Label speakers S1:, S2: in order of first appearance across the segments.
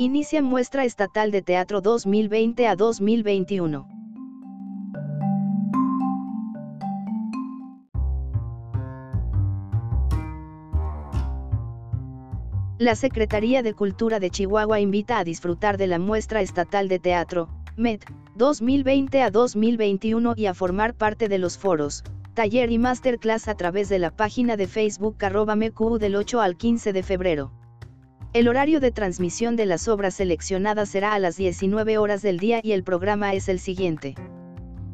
S1: Inicia muestra estatal de teatro 2020 a 2021. La Secretaría de Cultura de Chihuahua invita a disfrutar de la muestra estatal de teatro, MED, 2020 a 2021 y a formar parte de los foros, taller y masterclass a través de la página de Facebook arroba MQ del 8 al 15 de febrero. El horario de transmisión de las obras seleccionadas será a las 19 horas del día y el programa es el siguiente.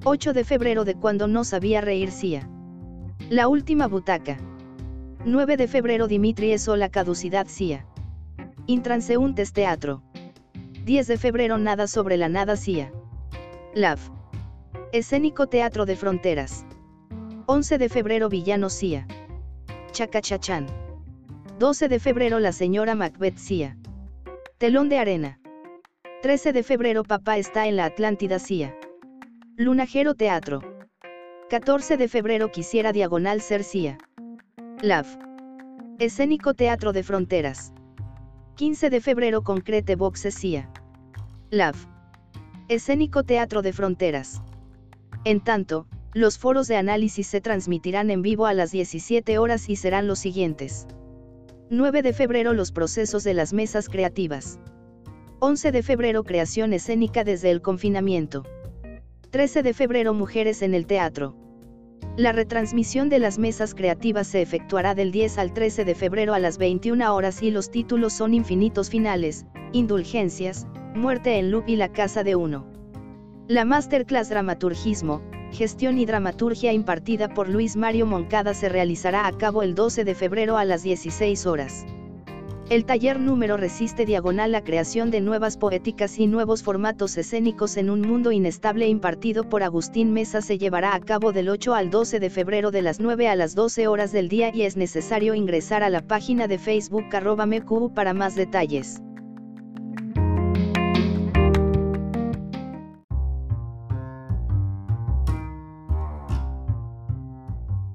S1: 8 de febrero de cuando no sabía reír Cia. La última butaca. 9 de febrero Dimitri es la caducidad CIA. Intranseúntes Teatro. 10 de febrero Nada sobre la nada CIA. LAV. Escénico Teatro de Fronteras. 11 de febrero Villano CIA. Chacachachán. 12 de febrero La señora Macbeth CIA. Telón de arena. 13 de febrero Papá está en la Atlántida CIA. Lunajero Teatro. 14 de febrero Quisiera Diagonal Ser CIA. LAV. Escénico Teatro de Fronteras. 15 de febrero Concrete Boxe CIA. LAV. Escénico Teatro de Fronteras. En tanto, los foros de análisis se transmitirán en vivo a las 17 horas y serán los siguientes. 9 de febrero Los procesos de las mesas creativas. 11 de febrero Creación escénica desde el confinamiento. 13 de febrero Mujeres en el teatro. La retransmisión de las mesas creativas se efectuará del 10 al 13 de febrero a las 21 horas y los títulos son Infinitos Finales, Indulgencias, Muerte en Loop y La Casa de Uno. La Masterclass Dramaturgismo, Gestión y Dramaturgia impartida por Luis Mario Moncada se realizará a cabo el 12 de febrero a las 16 horas. El taller número resiste diagonal la creación de nuevas poéticas y nuevos formatos escénicos en un mundo inestable impartido por Agustín Mesa se llevará a cabo del 8 al 12 de febrero de las 9 a las 12 horas del día y es necesario ingresar a la página de Facebook arroba MQ para más detalles.